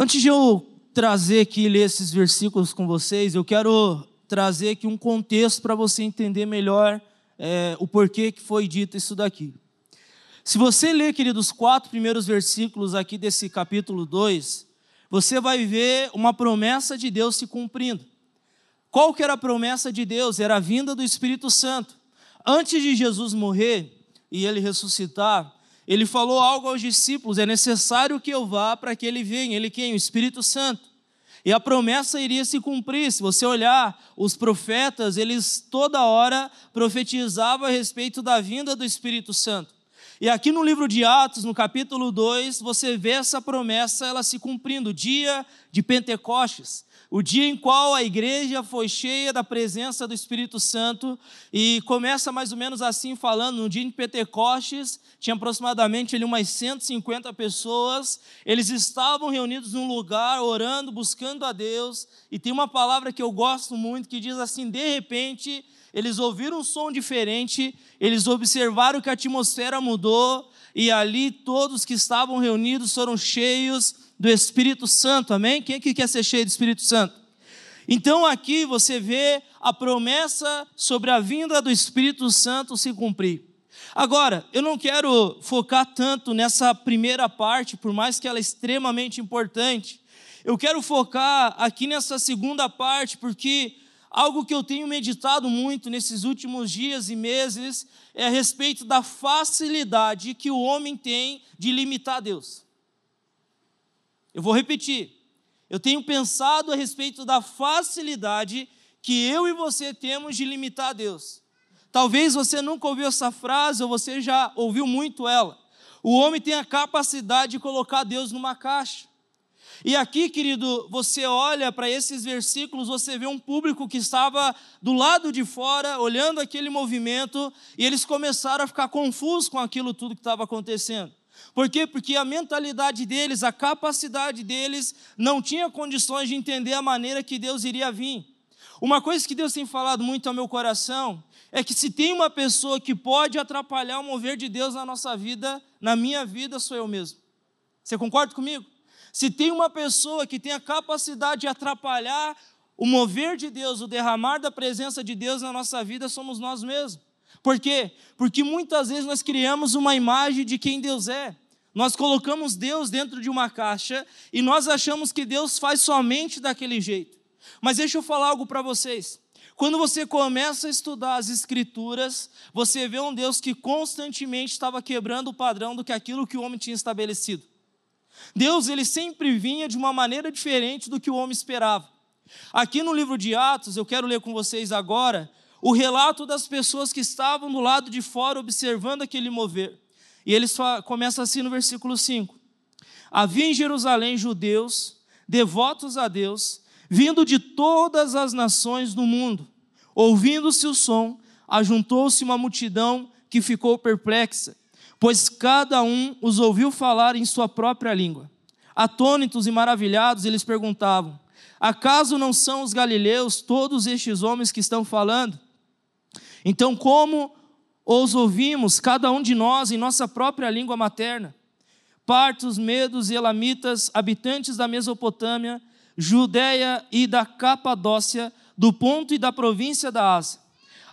Antes de eu trazer aqui ler esses versículos com vocês, eu quero trazer aqui um contexto para você entender melhor é, o porquê que foi dito isso daqui. Se você ler, queridos, os quatro primeiros versículos aqui desse capítulo 2, você vai ver uma promessa de Deus se cumprindo. Qual que era a promessa de Deus? Era a vinda do Espírito Santo. Antes de Jesus morrer e ele ressuscitar, ele falou algo aos discípulos: é necessário que eu vá para que ele venha. Ele quem? O Espírito Santo. E a promessa iria se cumprir. Se você olhar os profetas, eles toda hora profetizavam a respeito da vinda do Espírito Santo. E aqui no livro de Atos, no capítulo 2, você vê essa promessa ela se cumprindo, dia de Pentecostes o dia em qual a igreja foi cheia da presença do Espírito Santo e começa mais ou menos assim falando, no dia de Pentecostes, tinha aproximadamente ali umas 150 pessoas, eles estavam reunidos num lugar, orando, buscando a Deus, e tem uma palavra que eu gosto muito que diz assim: de repente, eles ouviram um som diferente, eles observaram que a atmosfera mudou, e ali todos que estavam reunidos foram cheios do Espírito Santo, amém? Quem que quer ser cheio do Espírito Santo? Então aqui você vê a promessa sobre a vinda do Espírito Santo se cumprir. Agora, eu não quero focar tanto nessa primeira parte, por mais que ela é extremamente importante. Eu quero focar aqui nessa segunda parte, porque algo que eu tenho meditado muito nesses últimos dias e meses é a respeito da facilidade que o homem tem de limitar Deus. Eu vou repetir. Eu tenho pensado a respeito da facilidade que eu e você temos de limitar a Deus. Talvez você nunca ouviu essa frase ou você já ouviu muito ela. O homem tem a capacidade de colocar Deus numa caixa. E aqui, querido, você olha para esses versículos, você vê um público que estava do lado de fora, olhando aquele movimento, e eles começaram a ficar confusos com aquilo tudo que estava acontecendo. Por quê? Porque a mentalidade deles, a capacidade deles, não tinha condições de entender a maneira que Deus iria vir. Uma coisa que Deus tem falado muito ao meu coração é que se tem uma pessoa que pode atrapalhar o mover de Deus na nossa vida, na minha vida, sou eu mesmo. Você concorda comigo? Se tem uma pessoa que tem a capacidade de atrapalhar o mover de Deus, o derramar da presença de Deus na nossa vida, somos nós mesmos. Por quê? Porque muitas vezes nós criamos uma imagem de quem Deus é. Nós colocamos Deus dentro de uma caixa e nós achamos que Deus faz somente daquele jeito. Mas deixa eu falar algo para vocês. Quando você começa a estudar as Escrituras, você vê um Deus que constantemente estava quebrando o padrão do que aquilo que o homem tinha estabelecido. Deus, ele sempre vinha de uma maneira diferente do que o homem esperava. Aqui no livro de Atos, eu quero ler com vocês agora o relato das pessoas que estavam do lado de fora observando aquele mover. E eles começam assim no versículo 5. Havia em Jerusalém judeus, devotos a Deus, vindo de todas as nações do mundo. Ouvindo-se o som, ajuntou-se uma multidão que ficou perplexa, pois cada um os ouviu falar em sua própria língua. Atônitos e maravilhados, eles perguntavam: Acaso não são os galileus todos estes homens que estão falando? Então, como os ouvimos, cada um de nós, em nossa própria língua materna? Partos, medos e elamitas, habitantes da Mesopotâmia, Judéia e da Capadócia, do ponto e da província da Ásia.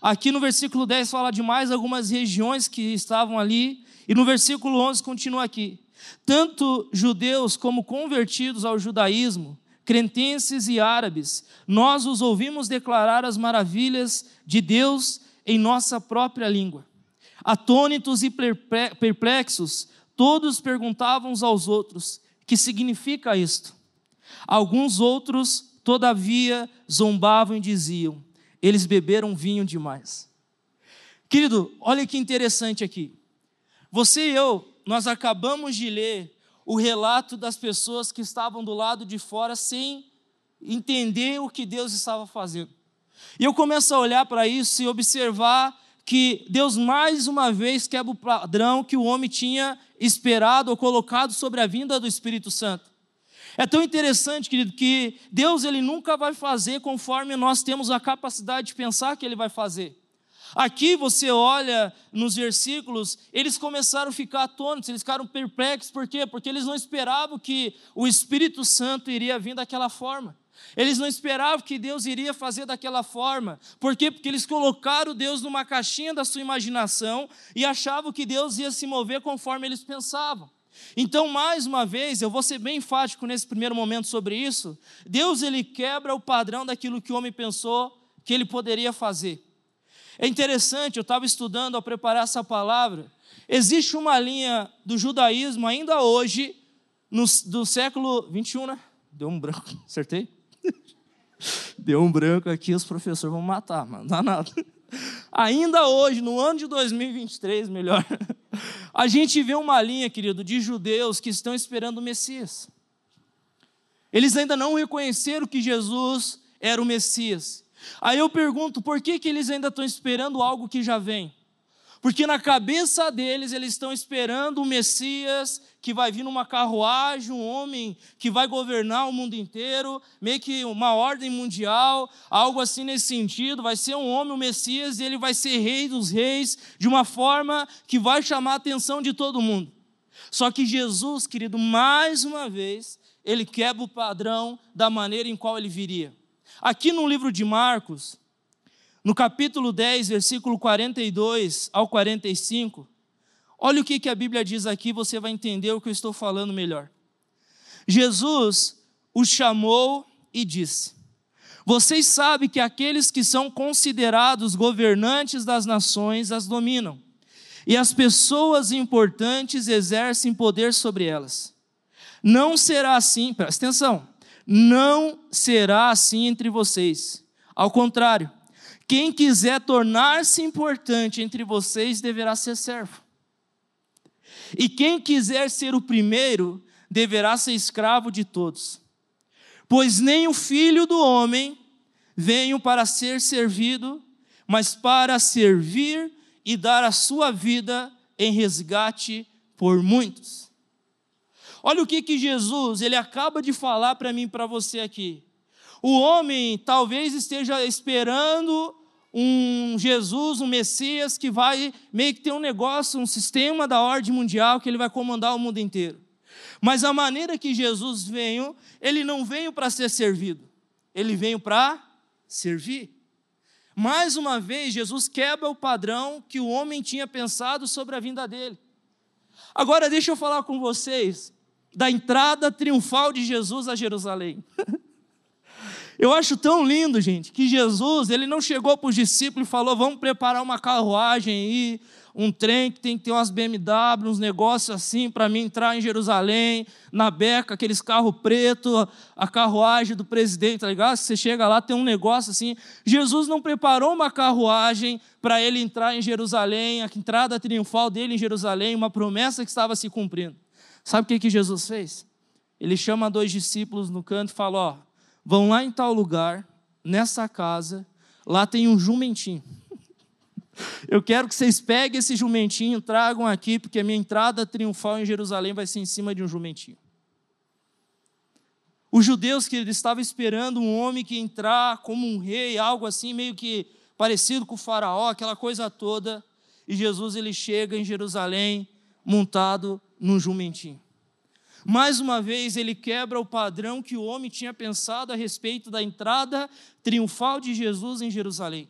Aqui no versículo 10 fala de mais algumas regiões que estavam ali, e no versículo 11 continua aqui. Tanto judeus como convertidos ao judaísmo, cretenses e árabes, nós os ouvimos declarar as maravilhas de Deus em nossa própria língua. Atônitos e perplexos, todos perguntavam uns aos outros: que significa isto? Alguns outros, todavia, zombavam e diziam: eles beberam vinho demais. Querido, olha que interessante aqui. Você e eu, nós acabamos de ler o relato das pessoas que estavam do lado de fora sem entender o que Deus estava fazendo. E eu começo a olhar para isso e observar que Deus mais uma vez quebra o padrão que o homem tinha esperado ou colocado sobre a vinda do Espírito Santo. É tão interessante, querido, que Deus ele nunca vai fazer conforme nós temos a capacidade de pensar que ele vai fazer. Aqui você olha nos versículos, eles começaram a ficar atônitos, eles ficaram perplexos, por quê? Porque eles não esperavam que o Espírito Santo iria vir daquela forma. Eles não esperavam que Deus iria fazer daquela forma. Por quê? Porque eles colocaram Deus numa caixinha da sua imaginação e achavam que Deus ia se mover conforme eles pensavam. Então, mais uma vez, eu vou ser bem enfático nesse primeiro momento sobre isso. Deus ele quebra o padrão daquilo que o homem pensou que ele poderia fazer. É interessante, eu estava estudando ao preparar essa palavra. Existe uma linha do judaísmo ainda hoje, no, do século 21, né? Deu um branco, acertei? Deu um branco aqui, os professores vão matar, mas não dá nada. Ainda hoje, no ano de 2023, melhor, a gente vê uma linha, querido, de judeus que estão esperando o Messias. Eles ainda não reconheceram que Jesus era o Messias. Aí eu pergunto, por que, que eles ainda estão esperando algo que já vem? Porque na cabeça deles eles estão esperando o Messias que vai vir numa carruagem, um homem que vai governar o mundo inteiro, meio que uma ordem mundial, algo assim nesse sentido. Vai ser um homem, o Messias, e ele vai ser rei dos reis de uma forma que vai chamar a atenção de todo mundo. Só que Jesus, querido, mais uma vez, ele quebra o padrão da maneira em qual ele viria. Aqui no livro de Marcos, no capítulo 10, versículo 42 ao 45, olha o que, que a Bíblia diz aqui, você vai entender o que eu estou falando melhor. Jesus os chamou e disse: Vocês sabem que aqueles que são considerados governantes das nações as dominam, e as pessoas importantes exercem poder sobre elas. Não será assim, presta atenção, não será assim entre vocês. Ao contrário, quem quiser tornar-se importante entre vocês deverá ser servo. E quem quiser ser o primeiro deverá ser escravo de todos. Pois nem o filho do homem veio para ser servido, mas para servir e dar a sua vida em resgate por muitos. Olha o que, que Jesus ele acaba de falar para mim e para você aqui. O homem talvez esteja esperando um Jesus, um Messias que vai meio que ter um negócio, um sistema da ordem mundial que ele vai comandar o mundo inteiro. Mas a maneira que Jesus veio, ele não veio para ser servido, ele veio para servir. Mais uma vez, Jesus quebra o padrão que o homem tinha pensado sobre a vinda dele. Agora, deixa eu falar com vocês da entrada triunfal de Jesus a Jerusalém. Eu acho tão lindo, gente, que Jesus, ele não chegou para os discípulos e falou: vamos preparar uma carruagem aí, um trem que tem que ter umas BMW, uns negócios assim, para mim entrar em Jerusalém, na beca, aqueles carros preto, a carruagem do presidente, tá ligado? Você chega lá, tem um negócio assim. Jesus não preparou uma carruagem para ele entrar em Jerusalém, a entrada triunfal dele em Jerusalém, uma promessa que estava se cumprindo. Sabe o que, que Jesus fez? Ele chama dois discípulos no canto e fala: Ó, vão lá em tal lugar, nessa casa, lá tem um jumentinho. Eu quero que vocês peguem esse jumentinho, tragam aqui, porque a minha entrada triunfal em Jerusalém vai ser em cima de um jumentinho. Os judeus que estavam esperando um homem que entrar como um rei, algo assim, meio que parecido com o faraó, aquela coisa toda, e Jesus ele chega em Jerusalém montado num jumentinho. Mais uma vez, ele quebra o padrão que o homem tinha pensado a respeito da entrada triunfal de Jesus em Jerusalém.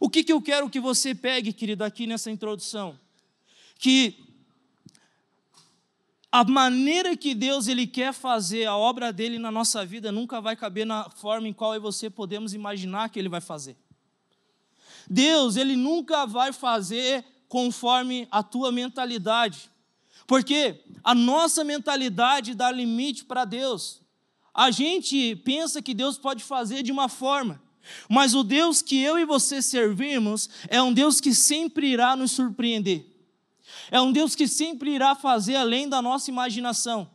O que, que eu quero que você pegue, querido, aqui nessa introdução? Que a maneira que Deus ele quer fazer a obra dele na nossa vida nunca vai caber na forma em qual eu e você podemos imaginar que ele vai fazer. Deus, ele nunca vai fazer conforme a tua mentalidade. Porque a nossa mentalidade dá limite para Deus. A gente pensa que Deus pode fazer de uma forma, mas o Deus que eu e você servimos é um Deus que sempre irá nos surpreender. É um Deus que sempre irá fazer além da nossa imaginação.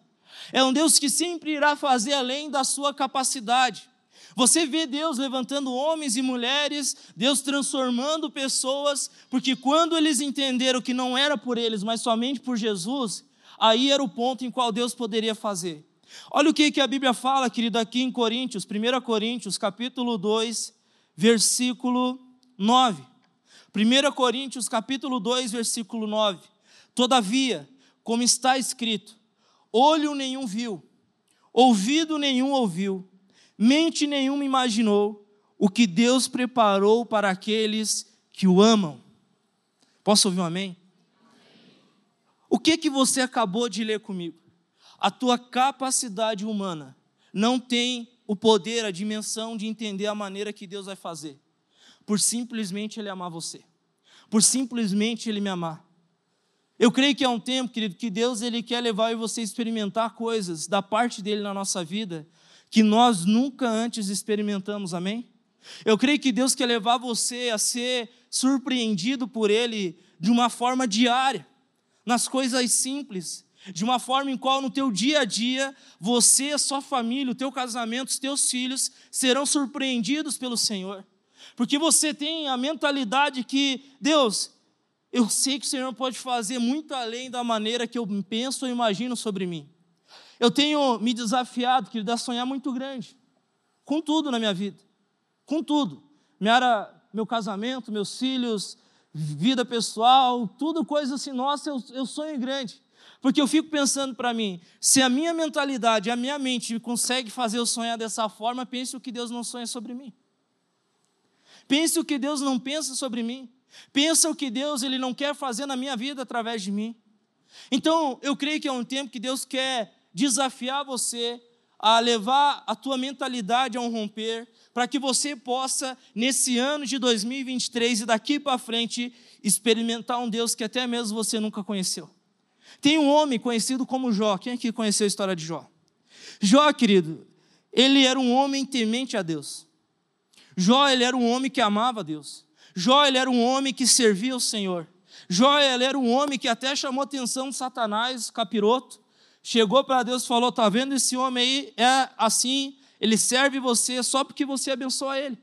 É um Deus que sempre irá fazer além da sua capacidade. Você vê Deus levantando homens e mulheres, Deus transformando pessoas, porque quando eles entenderam que não era por eles, mas somente por Jesus, aí era o ponto em qual Deus poderia fazer. Olha o que, que a Bíblia fala, querido, aqui em Coríntios, 1 Coríntios, capítulo 2, versículo 9. 1 Coríntios capítulo 2, versículo 9. Todavia, como está escrito, olho nenhum viu, ouvido nenhum ouviu, mente nenhuma imaginou o que Deus preparou para aqueles que o amam. Posso ouvir um amém? O que que você acabou de ler comigo? A tua capacidade humana não tem o poder, a dimensão de entender a maneira que Deus vai fazer, por simplesmente Ele amar você, por simplesmente Ele me amar. Eu creio que é um tempo, querido, que Deus ele quer levar e você experimentar coisas da parte dele na nossa vida que nós nunca antes experimentamos, amém? Eu creio que Deus quer levar você a ser surpreendido por ele de uma forma diária, nas coisas simples, de uma forma em qual no teu dia a dia você, a sua família, o teu casamento, os teus filhos serão surpreendidos pelo Senhor. Porque você tem a mentalidade que, Deus, eu sei que o Senhor pode fazer muito além da maneira que eu penso ou imagino sobre mim. Eu tenho me desafiado, querido, a sonhar muito grande, com tudo na minha vida, com tudo. Minha, meu casamento, meus filhos, vida pessoal, tudo coisa assim, nossa, eu, eu sonho grande. Porque eu fico pensando para mim, se a minha mentalidade, a minha mente consegue fazer eu sonhar dessa forma, pense o que Deus não sonha sobre mim. Pense o que Deus não pensa sobre mim. Pensa o que Deus ele não quer fazer na minha vida através de mim. Então, eu creio que é um tempo que Deus quer desafiar você a levar a tua mentalidade a um romper, para que você possa, nesse ano de 2023 e daqui para frente, experimentar um Deus que até mesmo você nunca conheceu. Tem um homem conhecido como Jó. Quem aqui conheceu a história de Jó? Jó, querido, ele era um homem temente a Deus. Jó, ele era um homem que amava a Deus. Jó, ele era um homem que servia ao Senhor. Jó, ele era um homem que até chamou a atenção de Satanás, capiroto. Chegou para Deus e falou: Está vendo esse homem aí? É assim, ele serve você só porque você abençoa ele.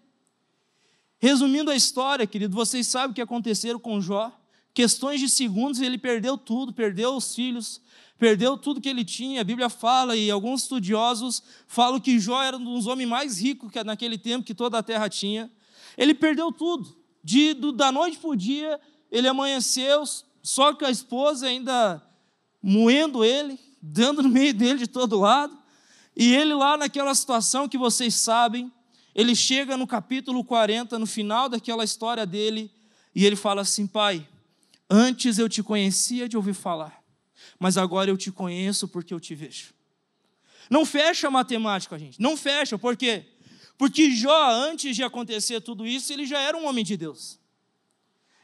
Resumindo a história, querido, vocês sabem o que aconteceu com Jó questões de segundos ele perdeu tudo, perdeu os filhos, perdeu tudo que ele tinha. A Bíblia fala, e alguns estudiosos falam que Jó era um dos homens mais ricos que naquele tempo que toda a terra tinha. Ele perdeu tudo. De, do, da noite para o dia, ele amanheceu, só que a esposa ainda moendo ele, dando no meio dele de todo lado. E ele lá naquela situação que vocês sabem, ele chega no capítulo 40, no final daquela história dele, e ele fala assim: Pai, Antes eu te conhecia de ouvir falar, mas agora eu te conheço porque eu te vejo. Não fecha a matemática, gente. Não fecha, por quê? Porque Jó, antes de acontecer tudo isso, ele já era um homem de Deus.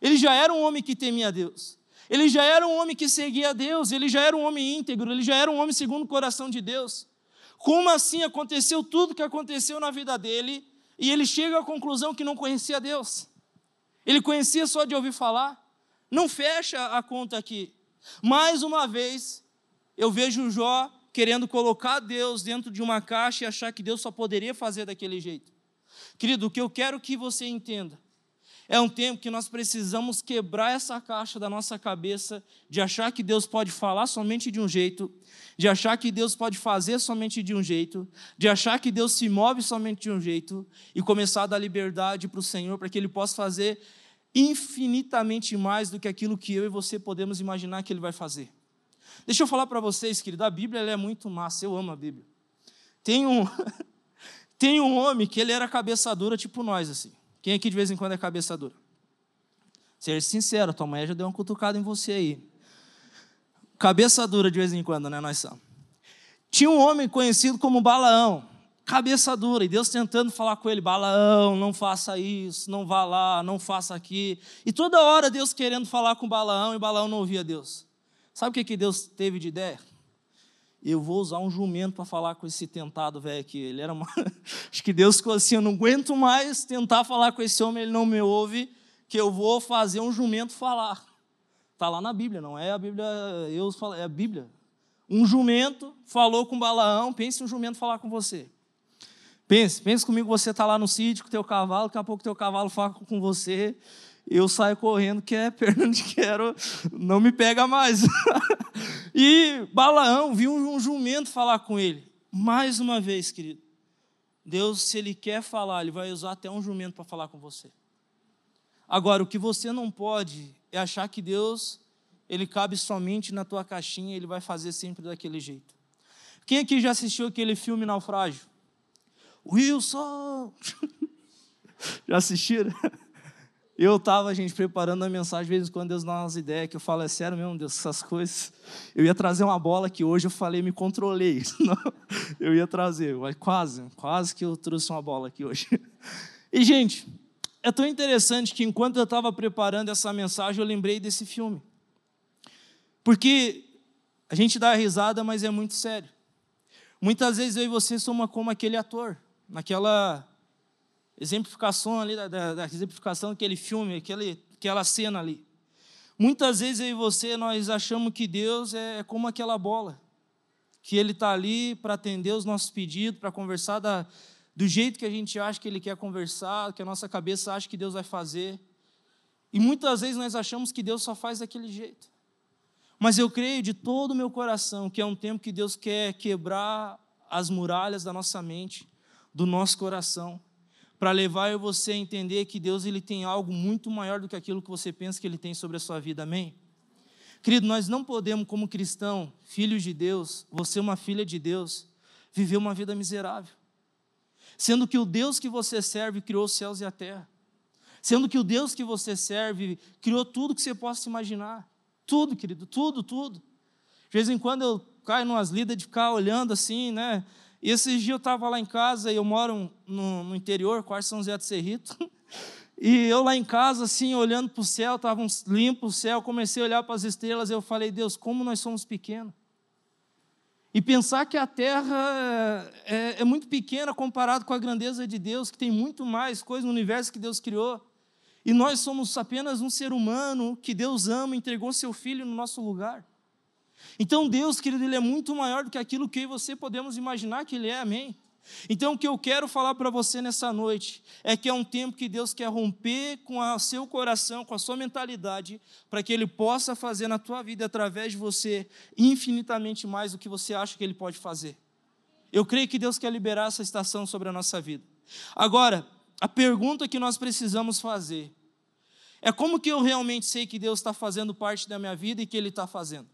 Ele já era um homem que temia Deus. Ele já era um homem que seguia a Deus. Ele já era um homem íntegro. Ele já era um homem segundo o coração de Deus. Como assim aconteceu tudo que aconteceu na vida dele e ele chega à conclusão que não conhecia Deus? Ele conhecia só de ouvir falar. Não fecha a conta aqui. Mais uma vez, eu vejo Jó querendo colocar Deus dentro de uma caixa e achar que Deus só poderia fazer daquele jeito. Querido, o que eu quero que você entenda é um tempo que nós precisamos quebrar essa caixa da nossa cabeça de achar que Deus pode falar somente de um jeito, de achar que Deus pode fazer somente de um jeito, de achar que Deus se move somente de um jeito e começar a dar liberdade para o Senhor para que Ele possa fazer infinitamente mais do que aquilo que eu e você podemos imaginar que ele vai fazer. Deixa eu falar para vocês, querido, a Bíblia é muito massa, eu amo a Bíblia. Tem um, tem um homem que ele era cabeça dura tipo nós, assim. Quem aqui de vez em quando é cabeça dura? Ser sincero, tua mãe já deu uma cutucada em você aí. Cabeça dura de vez em quando, né, nós somos. Tinha um homem conhecido como Balaão cabeça dura, e Deus tentando falar com ele: Balaão, não faça isso, não vá lá, não faça aqui. E toda hora Deus querendo falar com Balaão, e Balaão não ouvia Deus. Sabe o que, que Deus teve de ideia? Eu vou usar um jumento para falar com esse tentado velho aqui. Ele era uma... Acho que Deus ficou assim: eu não aguento mais tentar falar com esse homem, ele não me ouve, que eu vou fazer um jumento falar. Está lá na Bíblia, não é a Bíblia, eu falo, é a Bíblia. Um jumento falou com Balaão, pense um jumento falar com você. Pense, pense comigo, você está lá no sítio com o teu cavalo, daqui a pouco teu cavalo fala com você, eu saio correndo, que é perna de quero, não me pega mais. e Balaão viu um jumento falar com ele. Mais uma vez, querido, Deus, se Ele quer falar, Ele vai usar até um jumento para falar com você. Agora, o que você não pode é achar que Deus, ele cabe somente na tua caixinha, ele vai fazer sempre daquele jeito. Quem aqui já assistiu aquele filme Naufrágio? Wilson! já assistiram? Eu estava, gente, preparando a mensagem, de vez em quando Deus dá umas ideias, que eu falo, é sério mesmo, Deus, essas coisas. Eu ia trazer uma bola que hoje eu falei, me controlei. Eu ia trazer, mas quase, quase que eu trouxe uma bola aqui hoje. E, gente, é tão interessante que enquanto eu estava preparando essa mensagem, eu lembrei desse filme. Porque a gente dá risada, mas é muito sério. Muitas vezes eu e você somos como aquele ator, naquela exemplificação ali, da, da, da exemplificação daquele filme, aquele, aquela cena ali. Muitas vezes eu e você, nós achamos que Deus é como aquela bola, que Ele está ali para atender os nossos pedidos, para conversar da, do jeito que a gente acha que Ele quer conversar, que a nossa cabeça acha que Deus vai fazer. E muitas vezes nós achamos que Deus só faz daquele jeito. Mas eu creio de todo o meu coração que é um tempo que Deus quer quebrar as muralhas da nossa mente, do nosso coração, para levar você a entender que Deus ele tem algo muito maior do que aquilo que você pensa que ele tem sobre a sua vida. Amém? Querido, nós não podemos como cristão, filhos de Deus, você uma filha de Deus, viver uma vida miserável sendo que o Deus que você serve criou os céus e a terra, sendo que o Deus que você serve criou tudo que você possa imaginar, tudo, querido, tudo, tudo. De vez em quando eu caio numas lidas de ficar olhando assim, né? E esses dias eu estava lá em casa, e eu moro no, no interior, quase São José do Cerrito, e eu lá em casa, assim, olhando para o céu, estava limpo o céu, comecei a olhar para as estrelas, e eu falei, Deus, como nós somos pequenos. E pensar que a terra é, é, muito pequena comparado com a grandeza de Deus, que tem muito mais coisas no universo que Deus criou. E nós somos apenas um ser humano que Deus ama entregou seu filho no nosso lugar. Então Deus, querido, Ele é muito maior do que aquilo que você podemos imaginar que Ele é, amém? Então, o que eu quero falar para você nessa noite é que é um tempo que Deus quer romper com o seu coração, com a sua mentalidade, para que Ele possa fazer na tua vida, através de você, infinitamente mais do que você acha que Ele pode fazer. Eu creio que Deus quer liberar essa estação sobre a nossa vida. Agora, a pergunta que nós precisamos fazer é como que eu realmente sei que Deus está fazendo parte da minha vida e que Ele está fazendo?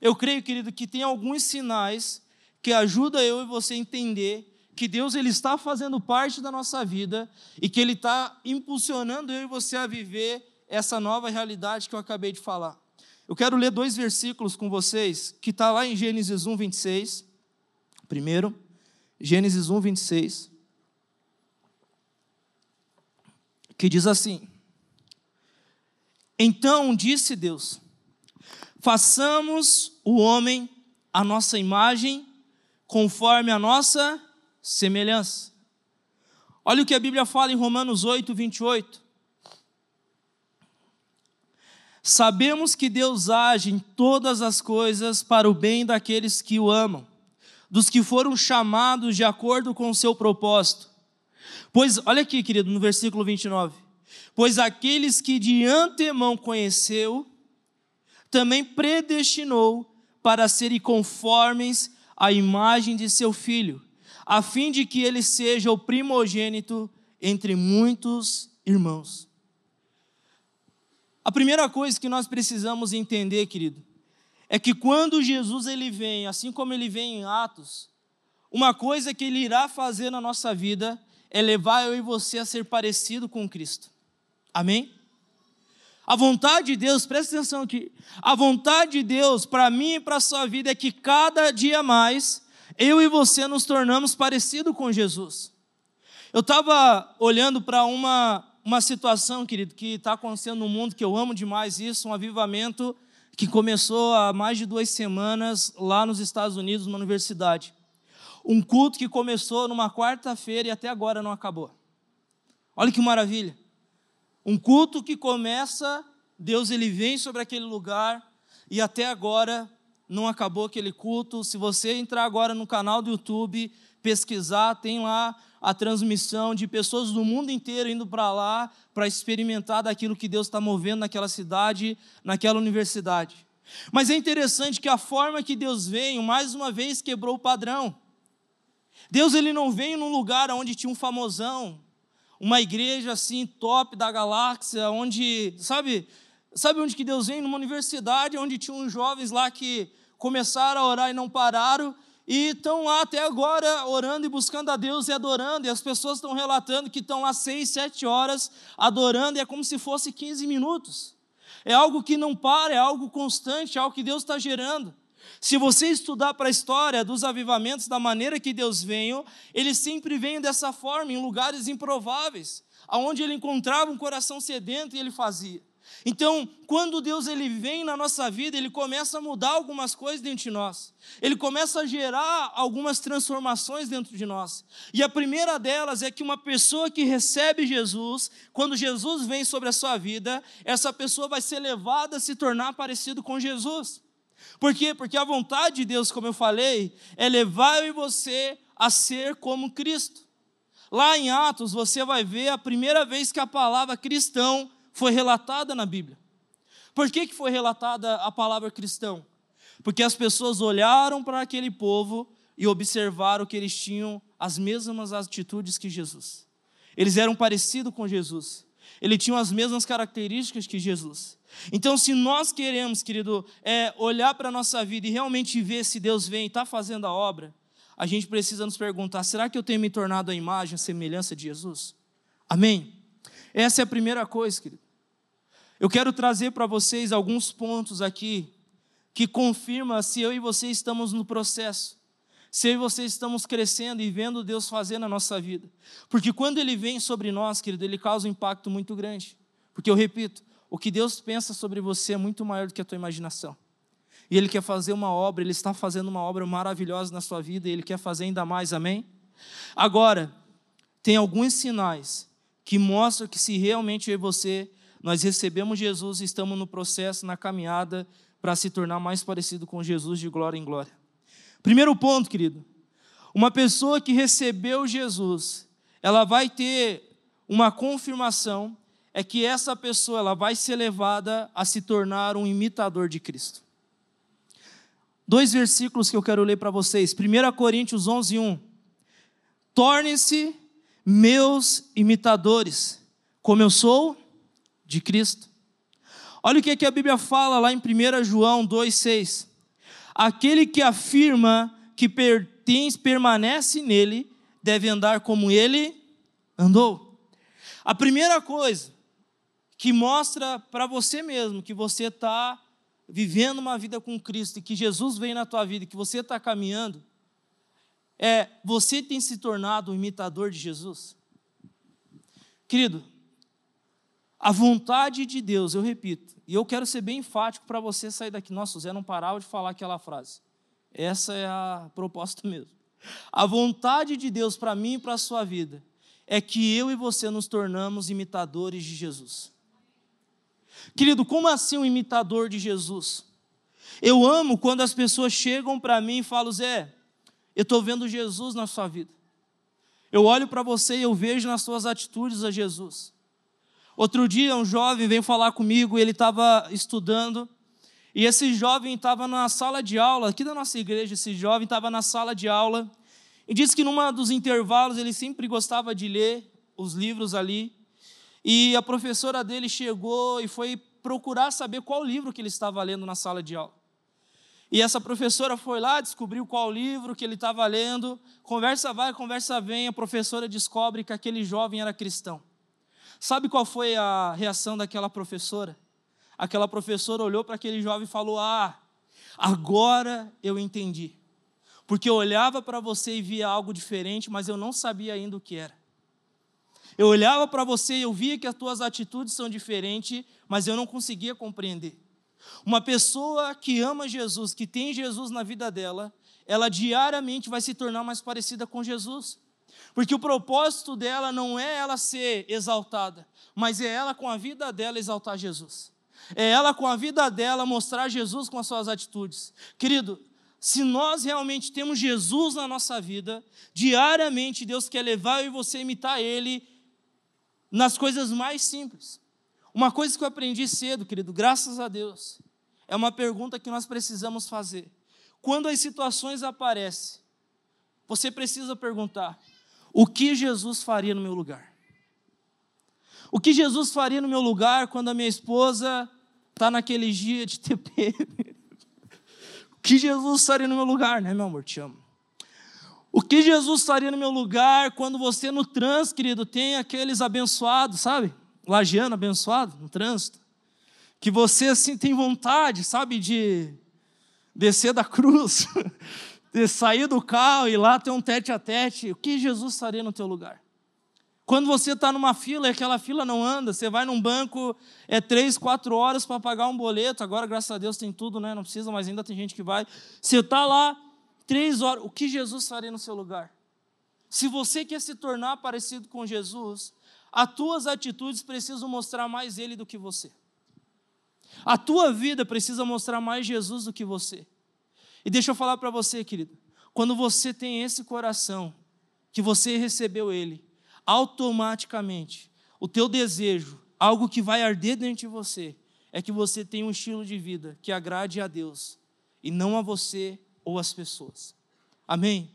Eu creio, querido, que tem alguns sinais que ajuda eu e você a entender que Deus ele está fazendo parte da nossa vida e que Ele está impulsionando eu e você a viver essa nova realidade que eu acabei de falar. Eu quero ler dois versículos com vocês, que está lá em Gênesis 1, 26. Primeiro, Gênesis 1, 26. Que diz assim: Então disse Deus: façamos o homem a nossa imagem conforme a nossa semelhança. Olha o que a Bíblia fala em Romanos 8, 28. Sabemos que Deus age em todas as coisas para o bem daqueles que o amam, dos que foram chamados de acordo com o seu propósito. Pois, olha aqui, querido, no versículo 29. Pois aqueles que de antemão conheceu, também predestinou para serem conformes a imagem de seu filho, a fim de que ele seja o primogênito entre muitos irmãos. A primeira coisa que nós precisamos entender, querido, é que quando Jesus ele vem, assim como ele vem em Atos, uma coisa que ele irá fazer na nossa vida é levar eu e você a ser parecido com Cristo. Amém? A vontade de Deus, presta atenção aqui. A vontade de Deus para mim e para a sua vida é que cada dia mais eu e você nos tornamos parecidos com Jesus. Eu estava olhando para uma, uma situação, querido, que está acontecendo no mundo, que eu amo demais isso, um avivamento que começou há mais de duas semanas lá nos Estados Unidos, numa universidade. Um culto que começou numa quarta-feira e até agora não acabou. Olha que maravilha. Um culto que começa, Deus ele vem sobre aquele lugar e até agora não acabou aquele culto. Se você entrar agora no canal do YouTube, pesquisar, tem lá a transmissão de pessoas do mundo inteiro indo para lá para experimentar daquilo que Deus está movendo naquela cidade, naquela universidade. Mas é interessante que a forma que Deus veio, mais uma vez, quebrou o padrão. Deus ele não veio num lugar onde tinha um famosão, uma igreja assim top da galáxia, onde, sabe, sabe onde que Deus vem? Numa universidade onde tinha uns jovens lá que começaram a orar e não pararam, e estão lá até agora orando e buscando a Deus e adorando, e as pessoas estão relatando que estão lá seis, sete horas adorando, e é como se fosse 15 minutos. É algo que não para, é algo constante, é algo que Deus está gerando. Se você estudar para a história dos avivamentos, da maneira que Deus veio, ele sempre veio dessa forma, em lugares improváveis, aonde ele encontrava um coração sedento e ele fazia. Então, quando Deus ele vem na nossa vida, ele começa a mudar algumas coisas dentro de nós. Ele começa a gerar algumas transformações dentro de nós. E a primeira delas é que uma pessoa que recebe Jesus, quando Jesus vem sobre a sua vida, essa pessoa vai ser levada a se tornar parecido com Jesus. Por quê? Porque a vontade de Deus, como eu falei, é levar eu e você a ser como Cristo. Lá em Atos, você vai ver a primeira vez que a palavra cristão foi relatada na Bíblia. Por que, que foi relatada a palavra cristão? Porque as pessoas olharam para aquele povo e observaram que eles tinham as mesmas atitudes que Jesus. Eles eram parecidos com Jesus. Eles tinham as mesmas características que Jesus. Então, se nós queremos, querido, é, olhar para a nossa vida e realmente ver se Deus vem e está fazendo a obra, a gente precisa nos perguntar: será que eu tenho me tornado a imagem, a semelhança de Jesus? Amém? Essa é a primeira coisa, querido. Eu quero trazer para vocês alguns pontos aqui que confirma se eu e você estamos no processo, se eu e você estamos crescendo e vendo Deus fazer na nossa vida. Porque quando Ele vem sobre nós, querido, Ele causa um impacto muito grande. Porque eu repito, o que Deus pensa sobre você é muito maior do que a tua imaginação. E Ele quer fazer uma obra, Ele está fazendo uma obra maravilhosa na sua vida e Ele quer fazer ainda mais, amém? Agora, tem alguns sinais que mostram que se realmente eu e você nós recebemos Jesus e estamos no processo, na caminhada para se tornar mais parecido com Jesus de glória em glória. Primeiro ponto, querido. Uma pessoa que recebeu Jesus, ela vai ter uma confirmação é que essa pessoa ela vai ser levada a se tornar um imitador de Cristo. Dois versículos que eu quero ler para vocês. 1 Coríntios 11, 1. Tornem-se meus imitadores, como eu sou de Cristo. Olha o que, é que a Bíblia fala lá em 1 João 2,6. Aquele que afirma que pertence, permanece nele, deve andar como ele andou. A primeira coisa que mostra para você mesmo que você está vivendo uma vida com Cristo e que Jesus vem na tua vida e que você está caminhando, é você tem se tornado um imitador de Jesus. Querido, a vontade de Deus, eu repito, e eu quero ser bem enfático para você sair daqui. Nossa, o Zé não parava de falar aquela frase. Essa é a proposta mesmo. A vontade de Deus para mim e para a sua vida é que eu e você nos tornamos imitadores de Jesus. Querido, como assim um imitador de Jesus? Eu amo quando as pessoas chegam para mim e falam, Zé, eu estou vendo Jesus na sua vida. Eu olho para você e eu vejo nas suas atitudes a Jesus. Outro dia, um jovem veio falar comigo, ele estava estudando, e esse jovem estava na sala de aula, aqui da nossa igreja, esse jovem estava na sala de aula, e disse que numa dos intervalos ele sempre gostava de ler os livros ali, e a professora dele chegou e foi procurar saber qual livro que ele estava lendo na sala de aula. E essa professora foi lá, descobriu qual livro que ele estava lendo, conversa vai, conversa vem, a professora descobre que aquele jovem era cristão. Sabe qual foi a reação daquela professora? Aquela professora olhou para aquele jovem e falou: Ah, agora eu entendi. Porque eu olhava para você e via algo diferente, mas eu não sabia ainda o que era. Eu olhava para você e eu via que as tuas atitudes são diferentes, mas eu não conseguia compreender. Uma pessoa que ama Jesus, que tem Jesus na vida dela, ela diariamente vai se tornar mais parecida com Jesus. Porque o propósito dela não é ela ser exaltada, mas é ela com a vida dela exaltar Jesus. É ela com a vida dela mostrar Jesus com as suas atitudes. Querido, se nós realmente temos Jesus na nossa vida, diariamente Deus quer levar eu e você a imitar Ele nas coisas mais simples. Uma coisa que eu aprendi cedo, querido, graças a Deus, é uma pergunta que nós precisamos fazer. Quando as situações aparecem, você precisa perguntar: o que Jesus faria no meu lugar? O que Jesus faria no meu lugar quando a minha esposa está naquele dia de TPM? O que Jesus faria no meu lugar, né, meu amor? Te amo. O que Jesus faria no meu lugar quando você no trânsito, querido, tem aqueles abençoados, sabe? Lagiano abençoado no trânsito. Que você assim tem vontade, sabe, de descer da cruz, de sair do carro e lá ter um tete a tete. O que Jesus faria no teu lugar? Quando você está numa fila e aquela fila não anda, você vai num banco, é três, quatro horas para pagar um boleto. Agora, graças a Deus, tem tudo, né? Não precisa, mas ainda tem gente que vai. Você está lá, Três horas. O que Jesus faria no seu lugar? Se você quer se tornar parecido com Jesus, as tuas atitudes precisam mostrar mais Ele do que você. A tua vida precisa mostrar mais Jesus do que você. E deixa eu falar para você, querido, quando você tem esse coração, que você recebeu Ele, automaticamente, o teu desejo, algo que vai arder dentro de você, é que você tenha um estilo de vida que agrade a Deus e não a você ou as pessoas. Amém?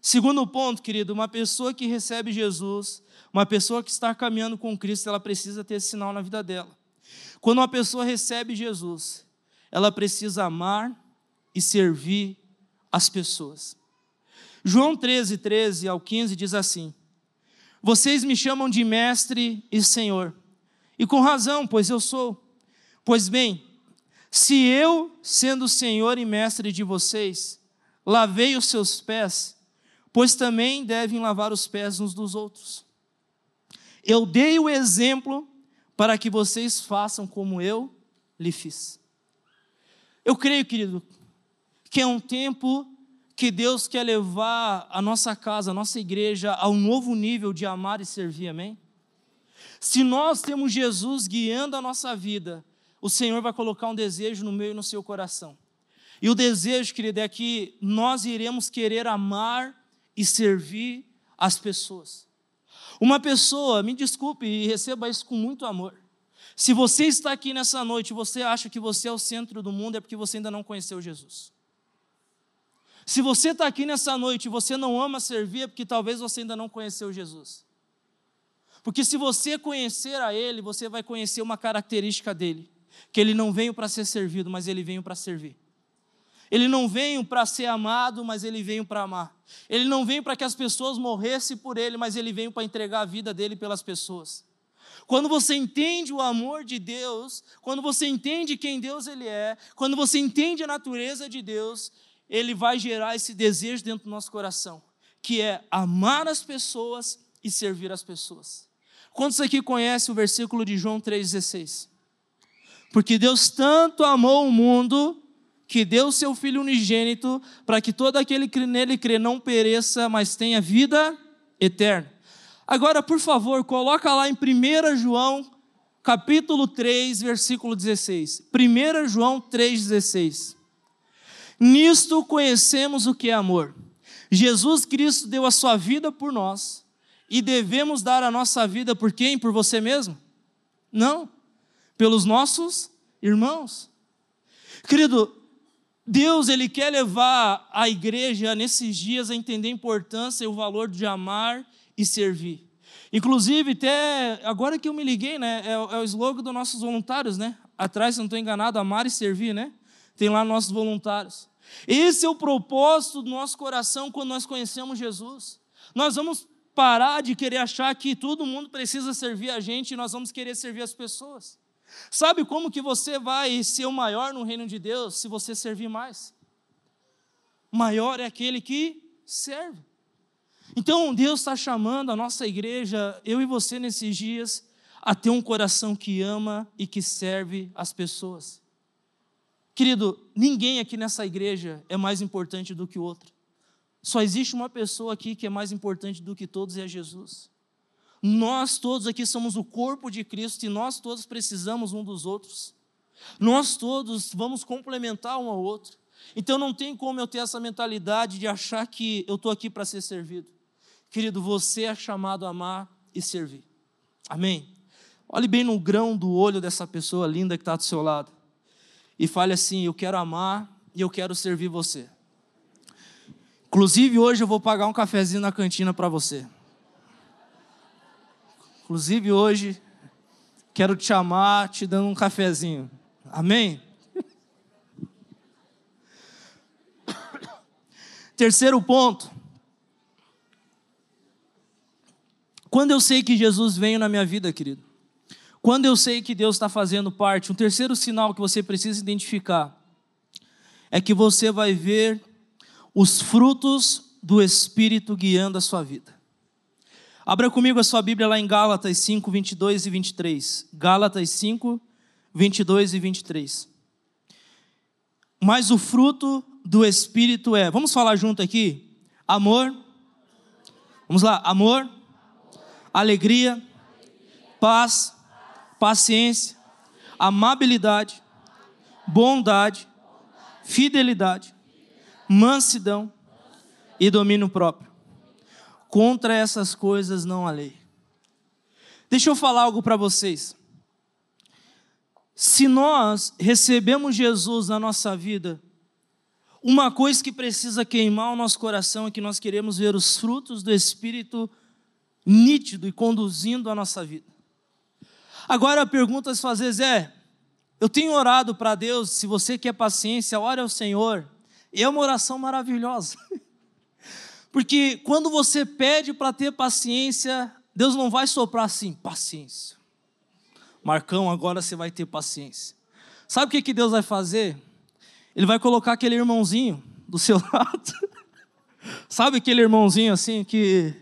Segundo ponto, querido, uma pessoa que recebe Jesus, uma pessoa que está caminhando com Cristo, ela precisa ter esse sinal na vida dela. Quando uma pessoa recebe Jesus, ela precisa amar e servir as pessoas. João 13, 13 ao 15 diz assim: Vocês me chamam de mestre e senhor, e com razão, pois eu sou. Pois bem, se eu, sendo Senhor e mestre de vocês, lavei os seus pés, pois também devem lavar os pés uns dos outros. Eu dei o exemplo para que vocês façam como eu lhe fiz. Eu creio, querido, que é um tempo que Deus quer levar a nossa casa, a nossa igreja, a um novo nível de amar e servir, amém? Se nós temos Jesus guiando a nossa vida, o Senhor vai colocar um desejo no meio e no seu coração. E o desejo, querido, é que nós iremos querer amar e servir as pessoas. Uma pessoa, me desculpe e receba isso com muito amor. Se você está aqui nessa noite e você acha que você é o centro do mundo, é porque você ainda não conheceu Jesus. Se você está aqui nessa noite e você não ama servir, é porque talvez você ainda não conheceu Jesus. Porque se você conhecer a Ele, você vai conhecer uma característica dele que ele não veio para ser servido, mas ele veio para servir. Ele não veio para ser amado, mas ele veio para amar. Ele não veio para que as pessoas morressem por ele, mas ele veio para entregar a vida dele pelas pessoas. Quando você entende o amor de Deus, quando você entende quem Deus ele é, quando você entende a natureza de Deus, ele vai gerar esse desejo dentro do nosso coração, que é amar as pessoas e servir as pessoas. Quantos aqui conhecem o versículo de João 3,16? Porque Deus tanto amou o mundo que deu seu Filho unigênito para que todo aquele que nele crê não pereça, mas tenha vida eterna. Agora, por favor, coloca lá em 1 João, capítulo 3, versículo 16. 1 João 3,16. Nisto conhecemos o que é amor. Jesus Cristo deu a sua vida por nós e devemos dar a nossa vida por quem? Por você mesmo? Não pelos nossos irmãos. Querido, Deus ele quer levar a igreja nesses dias a entender a importância e o valor de amar e servir. Inclusive, até agora que eu me liguei, né, é, é o slogan dos nossos voluntários, né? Atrás, se não estou enganado, amar e servir, né? Tem lá nossos voluntários. Esse é o propósito do nosso coração quando nós conhecemos Jesus. Nós vamos parar de querer achar que todo mundo precisa servir a gente e nós vamos querer servir as pessoas. Sabe como que você vai ser o maior no reino de Deus se você servir mais? Maior é aquele que serve. Então Deus está chamando a nossa igreja, eu e você nesses dias, a ter um coração que ama e que serve as pessoas. Querido, ninguém aqui nessa igreja é mais importante do que o outro. Só existe uma pessoa aqui que é mais importante do que todos e é Jesus. Nós todos aqui somos o corpo de Cristo e nós todos precisamos um dos outros. Nós todos vamos complementar um ao outro. Então não tem como eu ter essa mentalidade de achar que eu estou aqui para ser servido. Querido, você é chamado a amar e servir. Amém? Olhe bem no grão do olho dessa pessoa linda que está do seu lado e fale assim: Eu quero amar e eu quero servir você. Inclusive, hoje eu vou pagar um cafezinho na cantina para você. Inclusive hoje quero te chamar te dando um cafezinho. Amém? Terceiro ponto. Quando eu sei que Jesus veio na minha vida, querido, quando eu sei que Deus está fazendo parte, um terceiro sinal que você precisa identificar é que você vai ver os frutos do Espírito guiando a sua vida. Abra comigo a sua Bíblia lá em Gálatas 5, 22 e 23. Gálatas 5, 22 e 23. Mas o fruto do Espírito é, vamos falar junto aqui? Amor. Vamos lá, amor, alegria, paz, paciência, amabilidade, bondade, fidelidade, mansidão e domínio próprio. Contra essas coisas não há lei. Deixa eu falar algo para vocês. Se nós recebemos Jesus na nossa vida, uma coisa que precisa queimar o nosso coração é que nós queremos ver os frutos do Espírito nítido e conduzindo a nossa vida. Agora a pergunta a se fazer é: eu tenho orado para Deus, se você quer paciência, ore ao Senhor. E é uma oração maravilhosa. Porque quando você pede para ter paciência, Deus não vai soprar assim, paciência. Marcão, agora você vai ter paciência. Sabe o que, que Deus vai fazer? Ele vai colocar aquele irmãozinho do seu lado. Sabe aquele irmãozinho assim que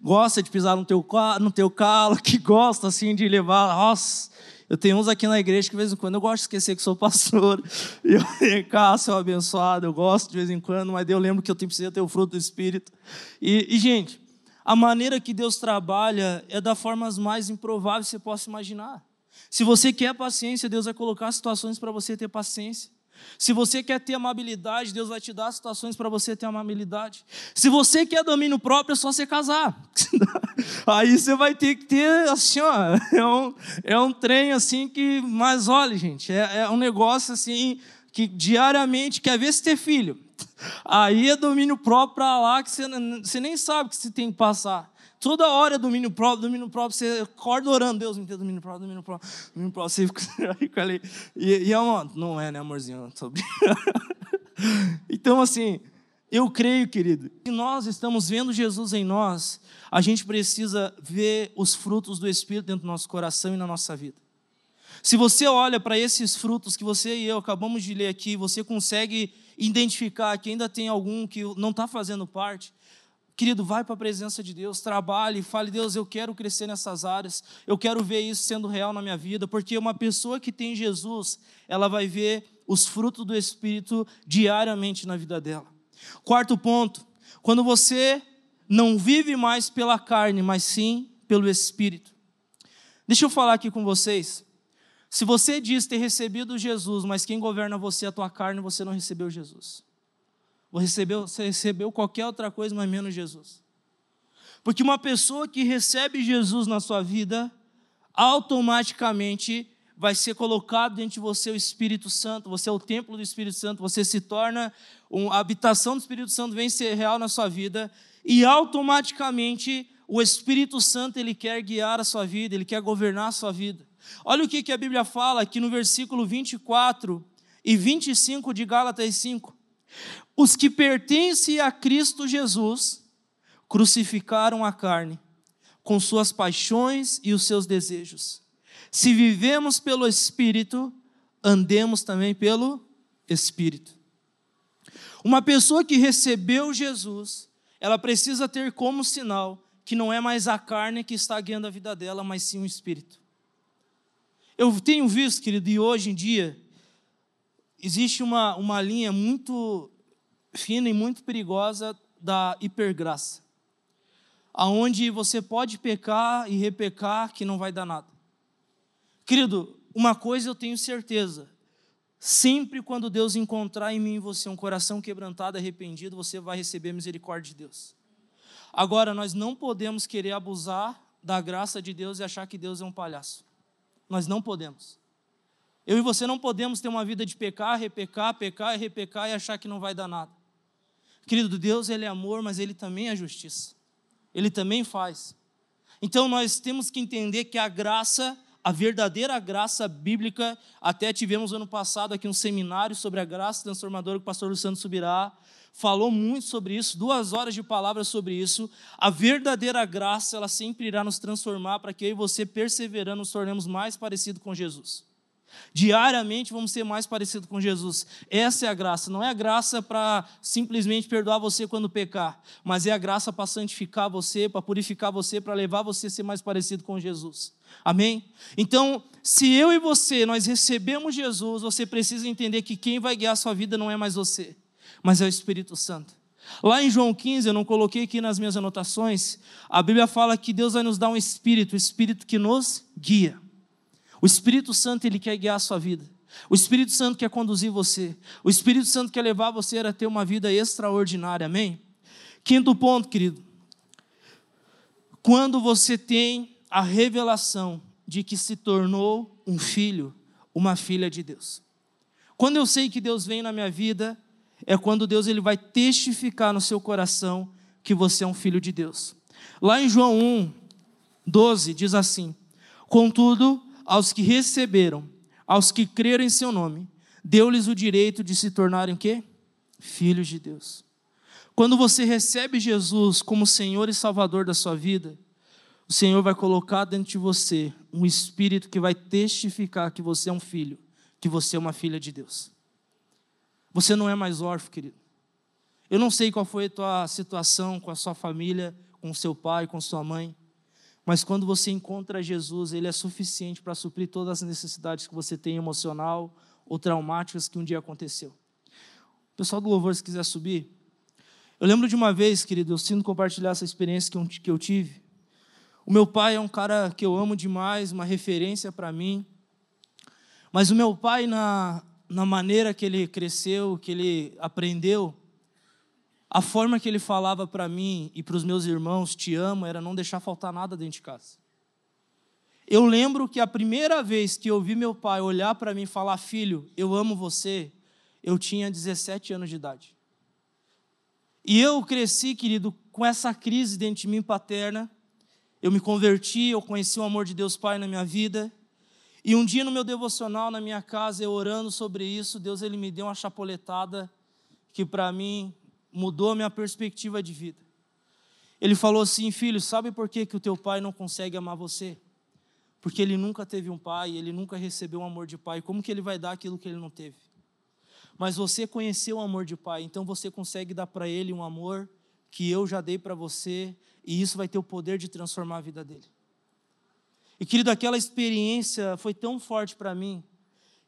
gosta de pisar no teu, no teu calo, que gosta assim de levar. Nossa, eu tenho uns aqui na igreja que de vez em quando eu gosto de esquecer que sou pastor. E eu cá, sou abençoado, eu gosto de vez em quando, mas eu lembro que eu que ter o fruto do Espírito. E, e, gente, a maneira que Deus trabalha é da formas mais improváveis que você possa imaginar. Se você quer paciência, Deus vai colocar situações para você ter paciência. Se você quer ter amabilidade, Deus vai te dar situações para você ter amabilidade. Se você quer domínio próprio, é só você casar. Aí você vai ter que ter, assim, ó, é um, é um trem assim que, mas olha, gente, é, é um negócio assim que diariamente quer ver se ter filho. Aí é domínio próprio para lá que você, você nem sabe que você tem que passar. Toda hora é domínio próprio, domínio próprio, você acorda orando, Deus me dê domínio próprio, domínio próprio, domínio próprio, você fica ali. E, e é uma, não é, né, amorzinho? então, assim, eu creio, querido, que nós estamos vendo Jesus em nós, a gente precisa ver os frutos do Espírito dentro do nosso coração e na nossa vida. Se você olha para esses frutos que você e eu acabamos de ler aqui, você consegue identificar que ainda tem algum que não está fazendo parte, Querido, vai para a presença de Deus, trabalhe, fale, Deus, eu quero crescer nessas áreas, eu quero ver isso sendo real na minha vida, porque uma pessoa que tem Jesus, ela vai ver os frutos do Espírito diariamente na vida dela. Quarto ponto, quando você não vive mais pela carne, mas sim pelo Espírito. Deixa eu falar aqui com vocês. Se você diz ter recebido Jesus, mas quem governa você é a tua carne, você não recebeu Jesus. Recebeu, você recebeu qualquer outra coisa, mas menos Jesus. Porque uma pessoa que recebe Jesus na sua vida, automaticamente vai ser colocado dentro de você o Espírito Santo, você é o templo do Espírito Santo, você se torna, a habitação do Espírito Santo vem ser real na sua vida, e automaticamente o Espírito Santo ele quer guiar a sua vida, ele quer governar a sua vida. Olha o que, que a Bíblia fala aqui no versículo 24 e 25 de Gálatas 5. Os que pertencem a Cristo Jesus crucificaram a carne com suas paixões e os seus desejos. Se vivemos pelo Espírito, andemos também pelo Espírito. Uma pessoa que recebeu Jesus, ela precisa ter como sinal que não é mais a carne que está guiando a vida dela, mas sim o Espírito. Eu tenho visto, querido, e hoje em dia, existe uma, uma linha muito fina e muito perigosa da hipergraça, aonde você pode pecar e repecar que não vai dar nada. Querido, uma coisa eu tenho certeza, sempre quando Deus encontrar em mim e você um coração quebrantado, arrependido, você vai receber misericórdia de Deus. Agora, nós não podemos querer abusar da graça de Deus e achar que Deus é um palhaço. Nós não podemos. Eu e você não podemos ter uma vida de pecar, repecar, pecar e repecar e achar que não vai dar nada. Querido, Deus ele é amor, mas ele também é justiça. Ele também faz. Então nós temos que entender que a graça a verdadeira graça bíblica. Até tivemos ano passado aqui um seminário sobre a graça transformadora que o pastor Luciano Subirá falou muito sobre isso, duas horas de palavras sobre isso. A verdadeira graça, ela sempre irá nos transformar para que eu e você, perseverando, nos tornemos mais parecidos com Jesus. Diariamente vamos ser mais parecidos com Jesus. Essa é a graça. Não é a graça para simplesmente perdoar você quando pecar, mas é a graça para santificar você, para purificar você, para levar você a ser mais parecido com Jesus. Amém? Então, se eu e você nós recebemos Jesus, você precisa entender que quem vai guiar a sua vida não é mais você, mas é o Espírito Santo. Lá em João 15, eu não coloquei aqui nas minhas anotações, a Bíblia fala que Deus vai nos dar um espírito, o espírito que nos guia. O Espírito Santo, ele quer guiar a sua vida. O Espírito Santo quer conduzir você. O Espírito Santo quer levar você a ter uma vida extraordinária. Amém? Quinto ponto, querido. Quando você tem a revelação de que se tornou um filho, uma filha de Deus. Quando eu sei que Deus vem na minha vida, é quando Deus ele vai testificar no seu coração que você é um filho de Deus. Lá em João 1, 12, diz assim: Contudo, aos que receberam, aos que creram em seu nome, deu-lhes o direito de se tornarem quê? Filhos de Deus. Quando você recebe Jesus como Senhor e Salvador da sua vida, o Senhor vai colocar dentro de você um espírito que vai testificar que você é um filho, que você é uma filha de Deus. Você não é mais órfão, querido. Eu não sei qual foi a tua situação com a sua família, com seu pai, com sua mãe. Mas quando você encontra Jesus, ele é suficiente para suprir todas as necessidades que você tem emocional ou traumáticas que um dia aconteceu. O pessoal do louvor, se quiser subir. Eu lembro de uma vez, querido, eu sinto compartilhar essa experiência que eu tive. O meu pai é um cara que eu amo demais, uma referência para mim. Mas o meu pai, na, na maneira que ele cresceu, que ele aprendeu, a forma que ele falava para mim e para os meus irmãos, te amo, era não deixar faltar nada dentro de casa. Eu lembro que a primeira vez que eu vi meu pai olhar para mim e falar, filho, eu amo você, eu tinha 17 anos de idade. E eu cresci, querido, com essa crise dentro de mim paterna. Eu me converti, eu conheci o amor de Deus Pai na minha vida. E um dia no meu devocional na minha casa, eu orando sobre isso, Deus ele me deu uma chapoletada que para mim mudou a minha perspectiva de vida. Ele falou assim: Filho, sabe por que, que o teu pai não consegue amar você? Porque ele nunca teve um pai, ele nunca recebeu um amor de pai. Como que ele vai dar aquilo que ele não teve? Mas você conheceu o amor de pai, então você consegue dar para ele um amor que eu já dei para você, e isso vai ter o poder de transformar a vida dele. E querido, aquela experiência foi tão forte para mim,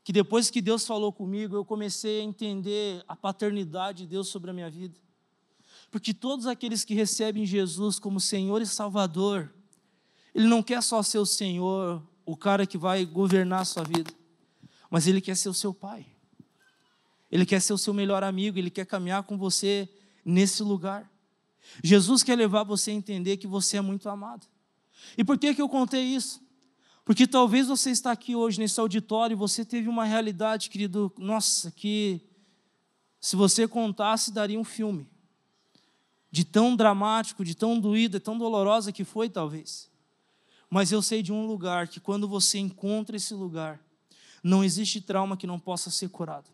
que depois que Deus falou comigo, eu comecei a entender a paternidade de Deus sobre a minha vida. Porque todos aqueles que recebem Jesus como Senhor e Salvador, Ele não quer só ser o Senhor, o cara que vai governar a sua vida, mas Ele quer ser o seu Pai. Ele quer ser o seu melhor amigo, Ele quer caminhar com você nesse lugar. Jesus quer levar você a entender que você é muito amado. E por que, que eu contei isso? Porque talvez você está aqui hoje nesse auditório e você teve uma realidade, querido, nossa, que se você contasse daria um filme. De tão dramático, de tão doída, tão dolorosa que foi, talvez. Mas eu sei de um lugar que quando você encontra esse lugar, não existe trauma que não possa ser curado.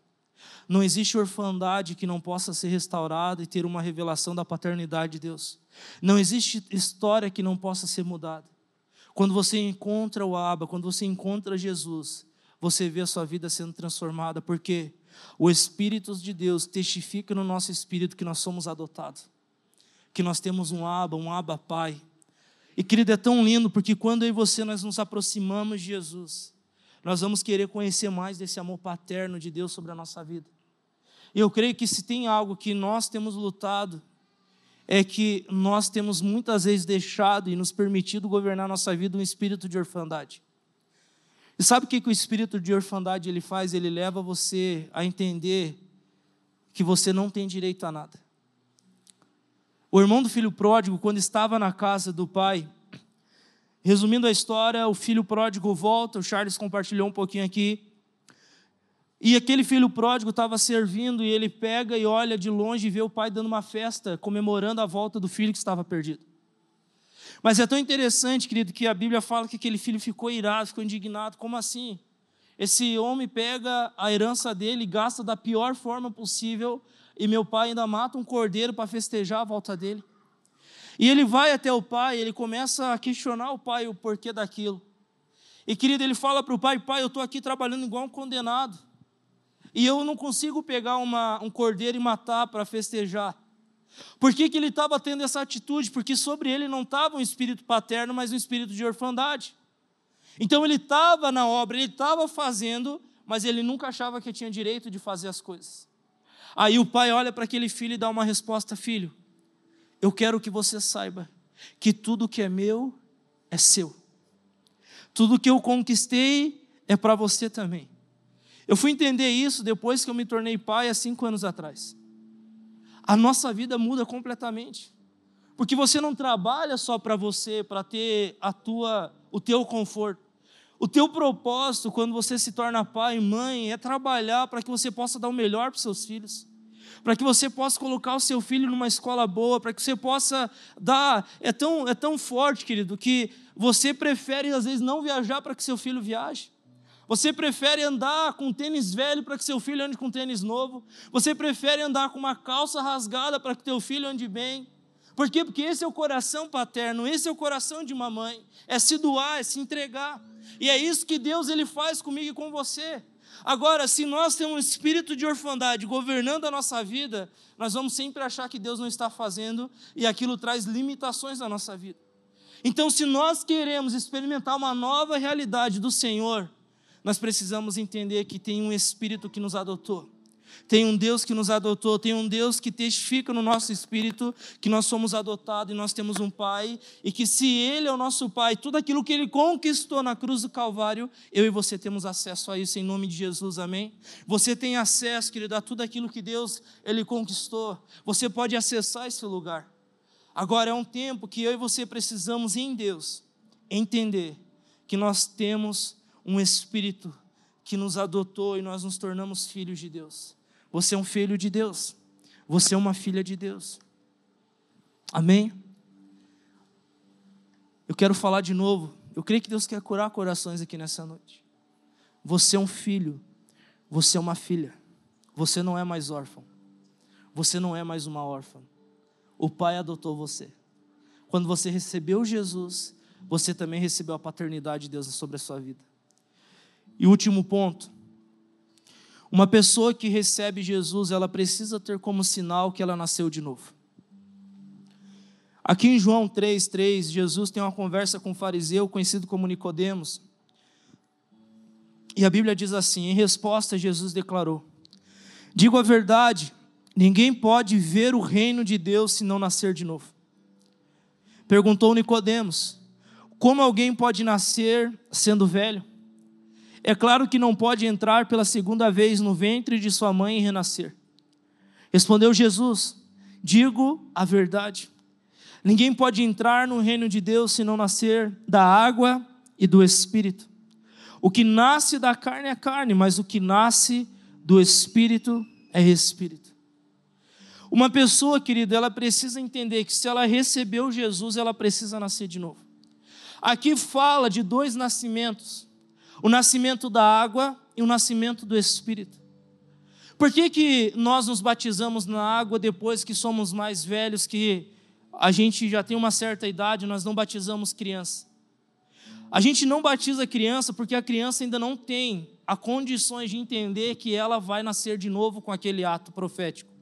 Não existe orfandade que não possa ser restaurada e ter uma revelação da paternidade de Deus. Não existe história que não possa ser mudada. Quando você encontra o Abba, quando você encontra Jesus, você vê a sua vida sendo transformada, porque o Espírito de Deus testifica no nosso espírito que nós somos adotados, que nós temos um Abba, um Abba Pai. E querido, é tão lindo, porque quando eu e você nós nos aproximamos de Jesus, nós vamos querer conhecer mais desse amor paterno de Deus sobre a nossa vida. E eu creio que se tem algo que nós temos lutado, é que nós temos muitas vezes deixado e nos permitido governar nossa vida um espírito de orfandade. E sabe o que, que o espírito de orfandade ele faz? Ele leva você a entender que você não tem direito a nada. O irmão do filho pródigo, quando estava na casa do pai, resumindo a história, o filho pródigo volta, o Charles compartilhou um pouquinho aqui. E aquele filho pródigo estava servindo e ele pega e olha de longe e vê o pai dando uma festa, comemorando a volta do filho que estava perdido. Mas é tão interessante, querido, que a Bíblia fala que aquele filho ficou irado, ficou indignado. Como assim? Esse homem pega a herança dele gasta da pior forma possível, e meu pai ainda mata um cordeiro para festejar a volta dele. E ele vai até o pai, ele começa a questionar o pai o porquê daquilo. E querido, ele fala para o pai: Pai, eu estou aqui trabalhando igual um condenado. E eu não consigo pegar uma, um cordeiro e matar para festejar. Por que, que ele estava tendo essa atitude? Porque sobre ele não estava um espírito paterno, mas um espírito de orfandade. Então ele estava na obra, ele estava fazendo, mas ele nunca achava que tinha direito de fazer as coisas. Aí o pai olha para aquele filho e dá uma resposta: Filho, eu quero que você saiba que tudo que é meu é seu. Tudo que eu conquistei é para você também. Eu fui entender isso depois que eu me tornei pai há cinco anos atrás. A nossa vida muda completamente. Porque você não trabalha só para você, para ter a tua, o teu conforto. O teu propósito quando você se torna pai e mãe é trabalhar para que você possa dar o melhor para os seus filhos para que você possa colocar o seu filho numa escola boa, para que você possa dar. É tão, é tão forte, querido, que você prefere, às vezes, não viajar para que seu filho viaje. Você prefere andar com tênis velho para que seu filho ande com tênis novo. Você prefere andar com uma calça rasgada para que teu filho ande bem. Por quê? Porque esse é o coração paterno, esse é o coração de uma mãe. É se doar, é se entregar. E é isso que Deus ele faz comigo e com você. Agora, se nós temos um espírito de orfandade governando a nossa vida, nós vamos sempre achar que Deus não está fazendo e aquilo traz limitações na nossa vida. Então, se nós queremos experimentar uma nova realidade do Senhor, nós precisamos entender que tem um espírito que nos adotou. Tem um Deus que nos adotou, tem um Deus que testifica no nosso espírito que nós somos adotados e nós temos um Pai, e que se Ele é o nosso Pai, tudo aquilo que Ele conquistou na cruz do Calvário, eu e você temos acesso a isso em nome de Jesus, amém? Você tem acesso, querido, a tudo aquilo que Deus Ele conquistou, você pode acessar esse lugar. Agora é um tempo que eu e você precisamos em Deus entender que nós temos um Espírito que nos adotou e nós nos tornamos filhos de Deus. Você é um filho de Deus. Você é uma filha de Deus. Amém? Eu quero falar de novo. Eu creio que Deus quer curar corações aqui nessa noite. Você é um filho. Você é uma filha. Você não é mais órfão. Você não é mais uma órfã. O Pai adotou você. Quando você recebeu Jesus, você também recebeu a paternidade de Deus sobre a sua vida. E último ponto. Uma pessoa que recebe Jesus, ela precisa ter como sinal que ela nasceu de novo. Aqui em João 3:3, Jesus tem uma conversa com um fariseu conhecido como Nicodemos. E a Bíblia diz assim: em resposta, Jesus declarou: Digo a verdade, ninguém pode ver o reino de Deus se não nascer de novo. Perguntou Nicodemos: Como alguém pode nascer sendo velho? É claro que não pode entrar pela segunda vez no ventre de sua mãe e renascer. Respondeu Jesus: Digo a verdade. Ninguém pode entrar no reino de Deus se não nascer da água e do espírito. O que nasce da carne é carne, mas o que nasce do espírito é espírito. Uma pessoa, querida, ela precisa entender que se ela recebeu Jesus, ela precisa nascer de novo. Aqui fala de dois nascimentos o nascimento da água e o nascimento do Espírito. Por que, que nós nos batizamos na água depois que somos mais velhos, que a gente já tem uma certa idade, nós não batizamos criança? A gente não batiza criança porque a criança ainda não tem a condições de entender que ela vai nascer de novo com aquele ato profético.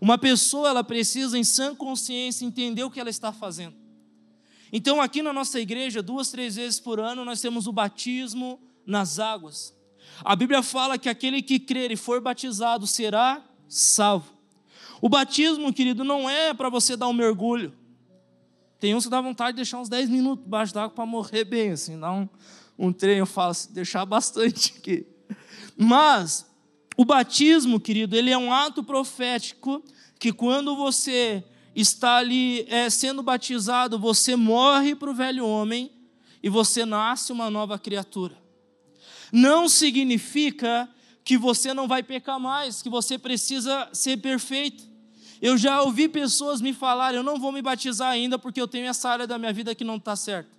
Uma pessoa ela precisa em sã consciência entender o que ela está fazendo. Então, aqui na nossa igreja, duas, três vezes por ano, nós temos o batismo nas águas. A Bíblia fala que aquele que crer e for batizado será salvo. O batismo, querido, não é para você dar um mergulho. Tem uns que dá vontade de deixar uns 10 minutos debaixo d'água para morrer bem, assim, dar um, um trem, eu falo assim, deixar bastante aqui. Mas o batismo, querido, ele é um ato profético que quando você está ali é, sendo batizado, você morre para o velho homem e você nasce uma nova criatura. Não significa que você não vai pecar mais, que você precisa ser perfeito. Eu já ouvi pessoas me falarem: eu não vou me batizar ainda porque eu tenho essa área da minha vida que não está certa.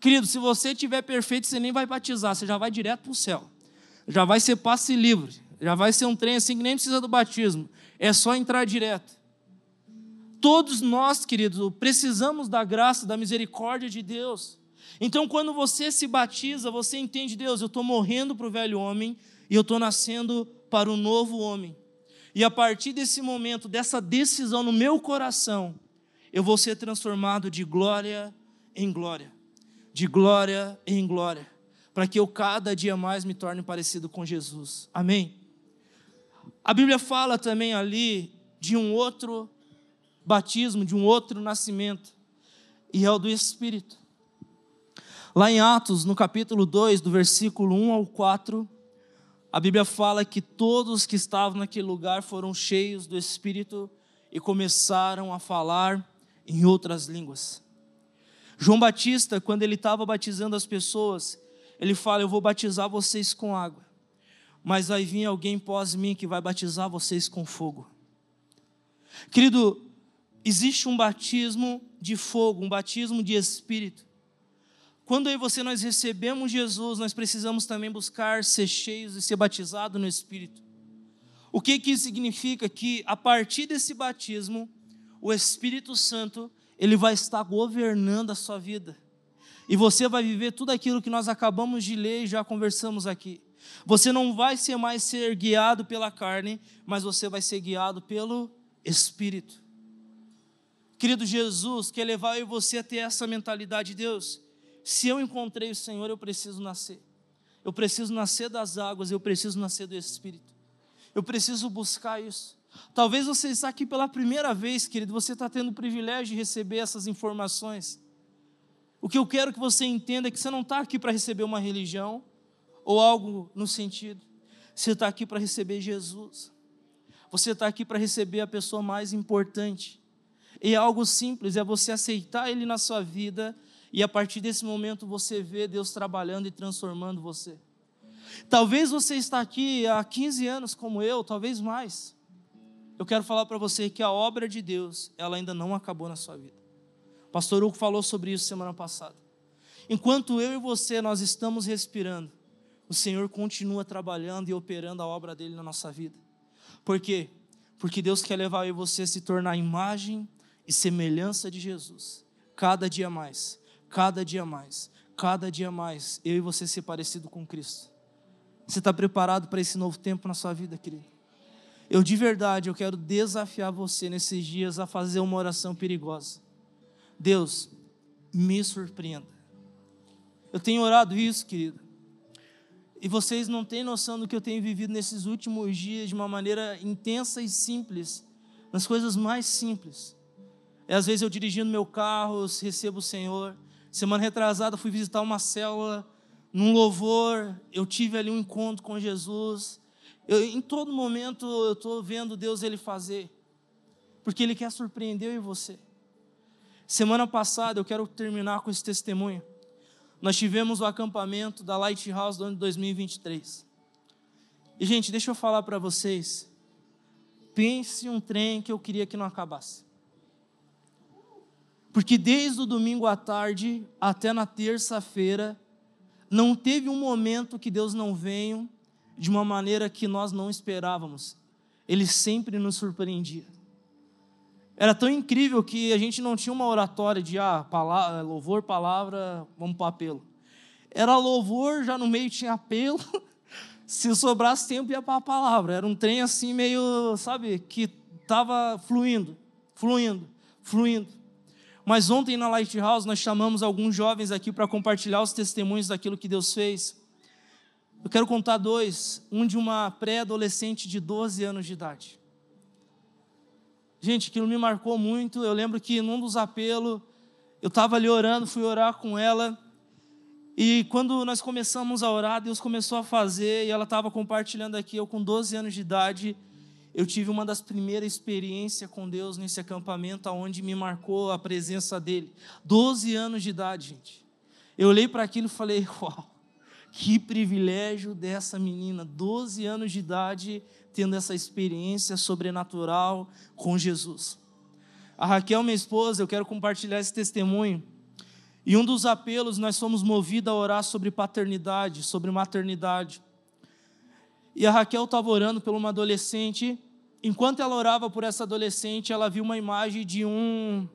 Querido, se você tiver perfeito, você nem vai batizar, você já vai direto para o céu. Já vai ser passe livre. Já vai ser um trem assim que nem precisa do batismo. É só entrar direto. Todos nós, queridos, precisamos da graça, da misericórdia de Deus. Então, quando você se batiza, você entende, Deus, eu estou morrendo para o velho homem e eu estou nascendo para o novo homem. E a partir desse momento, dessa decisão no meu coração, eu vou ser transformado de glória em glória de glória em glória, para que eu cada dia mais me torne parecido com Jesus. Amém? A Bíblia fala também ali de um outro batismo, de um outro nascimento, e é o do Espírito. Lá em Atos, no capítulo 2, do versículo 1 ao 4, a Bíblia fala que todos que estavam naquele lugar foram cheios do Espírito e começaram a falar em outras línguas. João Batista, quando ele estava batizando as pessoas, ele fala: Eu vou batizar vocês com água, mas vai vir alguém pós mim que vai batizar vocês com fogo. Querido, existe um batismo de fogo, um batismo de espírito. Quando eu e você nós recebemos Jesus, nós precisamos também buscar ser cheios e ser batizados no Espírito. O que, que isso significa? Que a partir desse batismo, o Espírito Santo ele vai estar governando a sua vida. E você vai viver tudo aquilo que nós acabamos de ler e já conversamos aqui. Você não vai ser mais ser guiado pela carne, mas você vai ser guiado pelo Espírito. Querido Jesus, quer levar eu e você a ter essa mentalidade de Deus. Se eu encontrei o Senhor, eu preciso nascer. Eu preciso nascer das águas, eu preciso nascer do Espírito. Eu preciso buscar isso. Talvez você está aqui pela primeira vez, querido, você está tendo o privilégio de receber essas informações. O que eu quero que você entenda é que você não está aqui para receber uma religião ou algo no sentido. Você está aqui para receber Jesus. Você está aqui para receber a pessoa mais importante. E é algo simples, é você aceitar Ele na sua vida e a partir desse momento você vê Deus trabalhando e transformando você. Talvez você está aqui há 15 anos como eu, talvez mais eu quero falar para você que a obra de Deus, ela ainda não acabou na sua vida. Pastor Hugo falou sobre isso semana passada. Enquanto eu e você nós estamos respirando, o Senhor continua trabalhando e operando a obra dele na nossa vida. Por quê? Porque Deus quer levar eu e você a se tornar a imagem e semelhança de Jesus. Cada dia mais, cada dia mais, cada dia mais, eu e você ser parecido com Cristo. Você está preparado para esse novo tempo na sua vida, querido? Eu de verdade, eu quero desafiar você nesses dias a fazer uma oração perigosa. Deus, me surpreenda. Eu tenho orado isso, querido. E vocês não têm noção do que eu tenho vivido nesses últimos dias de uma maneira intensa e simples, nas coisas mais simples. E às vezes eu dirigindo meu carro, recebo o Senhor. Semana retrasada fui visitar uma célula, num louvor, eu tive ali um encontro com Jesus. Eu, em todo momento eu estou vendo Deus ele fazer, porque Ele quer surpreender eu e você. Semana passada, eu quero terminar com esse testemunho. Nós tivemos o acampamento da Lighthouse do ano de 2023. E, gente, deixa eu falar para vocês. Pense um trem que eu queria que não acabasse. Porque desde o domingo à tarde até na terça-feira, não teve um momento que Deus não venha de uma maneira que nós não esperávamos. Ele sempre nos surpreendia. Era tão incrível que a gente não tinha uma oratória de ah, palavra, louvor, palavra, vamos para apelo. Era louvor, já no meio tinha apelo. Se sobrasse tempo, ia para a palavra. Era um trem assim, meio, sabe, que estava fluindo, fluindo, fluindo. Mas ontem na Lighthouse nós chamamos alguns jovens aqui para compartilhar os testemunhos daquilo que Deus fez. Eu quero contar dois. Um de uma pré-adolescente de 12 anos de idade. Gente, aquilo me marcou muito. Eu lembro que num dos apelos, eu estava ali orando, fui orar com ela. E quando nós começamos a orar, Deus começou a fazer, e ela estava compartilhando aqui. Eu, com 12 anos de idade, eu tive uma das primeiras experiências com Deus nesse acampamento, onde me marcou a presença dele. 12 anos de idade, gente. Eu olhei para aquilo e falei: Uau, Que privilégio dessa menina, 12 anos de idade, tendo essa experiência sobrenatural com Jesus. A Raquel, minha esposa, eu quero compartilhar esse testemunho. E um dos apelos, nós fomos movidos a orar sobre paternidade, sobre maternidade. E a Raquel estava orando por uma adolescente. Enquanto ela orava por essa adolescente, ela viu uma imagem de um,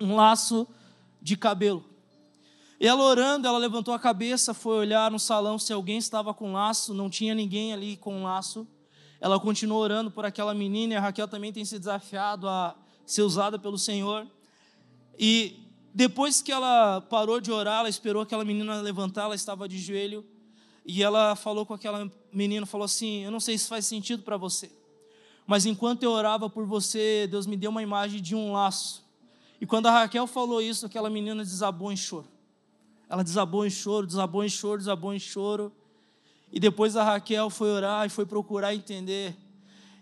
um laço de cabelo. E ela orando, ela levantou a cabeça, foi olhar no salão se alguém estava com laço, não tinha ninguém ali com laço. Ela continuou orando por aquela menina e a Raquel também tem se desafiado a ser usada pelo Senhor. E depois que ela parou de orar, ela esperou aquela menina levantar, ela estava de joelho e ela falou com aquela menina, falou assim: "Eu não sei se faz sentido para você, mas enquanto eu orava por você, Deus me deu uma imagem de um laço. E quando a Raquel falou isso, aquela menina desabou em choro. Ela desabou em choro, desabou em choro, desabou em choro. E depois a Raquel foi orar e foi procurar entender.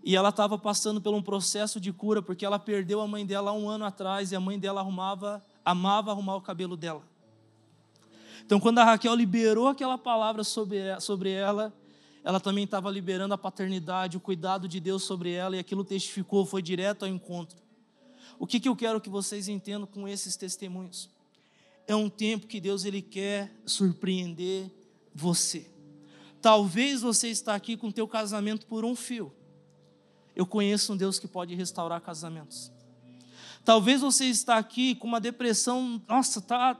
E ela estava passando por um processo de cura, porque ela perdeu a mãe dela há um ano atrás e a mãe dela arrumava, amava arrumar o cabelo dela. Então, quando a Raquel liberou aquela palavra sobre, ela, ela também estava liberando a paternidade, o cuidado de Deus sobre ela, e aquilo testificou, foi direto ao encontro. O que, que eu quero que vocês entendam com esses testemunhos? É um tempo que Deus ele quer surpreender você. Talvez você está aqui com teu casamento por um fio. Eu conheço um Deus que pode restaurar casamentos. Talvez você está aqui com uma depressão, nossa, está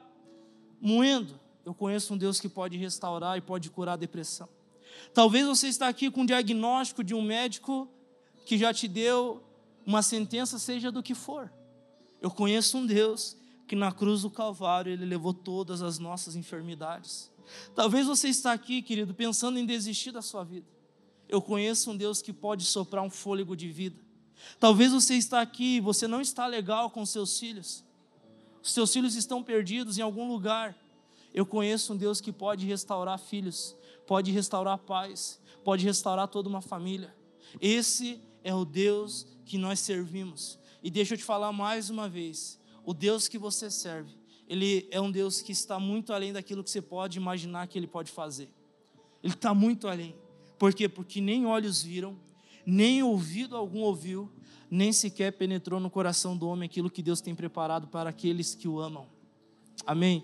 moendo. Eu conheço um Deus que pode restaurar e pode curar a depressão. Talvez você está aqui com um diagnóstico de um médico que já te deu uma sentença, seja do que for. Eu conheço um Deus que na cruz do Calvário ele levou todas as nossas enfermidades. Talvez você está aqui, querido, pensando em desistir da sua vida. Eu conheço um Deus que pode soprar um fôlego de vida. Talvez você está aqui e você não está legal com seus filhos. Os seus filhos estão perdidos em algum lugar. Eu conheço um Deus que pode restaurar filhos, pode restaurar pais, pode restaurar toda uma família. Esse é o Deus que nós servimos. E deixa eu te falar mais uma vez: o Deus que você serve, ele é um Deus que está muito além daquilo que você pode imaginar que ele pode fazer. Ele está muito além. Por quê? Porque nem olhos viram, nem ouvido algum ouviu, nem sequer penetrou no coração do homem aquilo que Deus tem preparado para aqueles que o amam. Amém?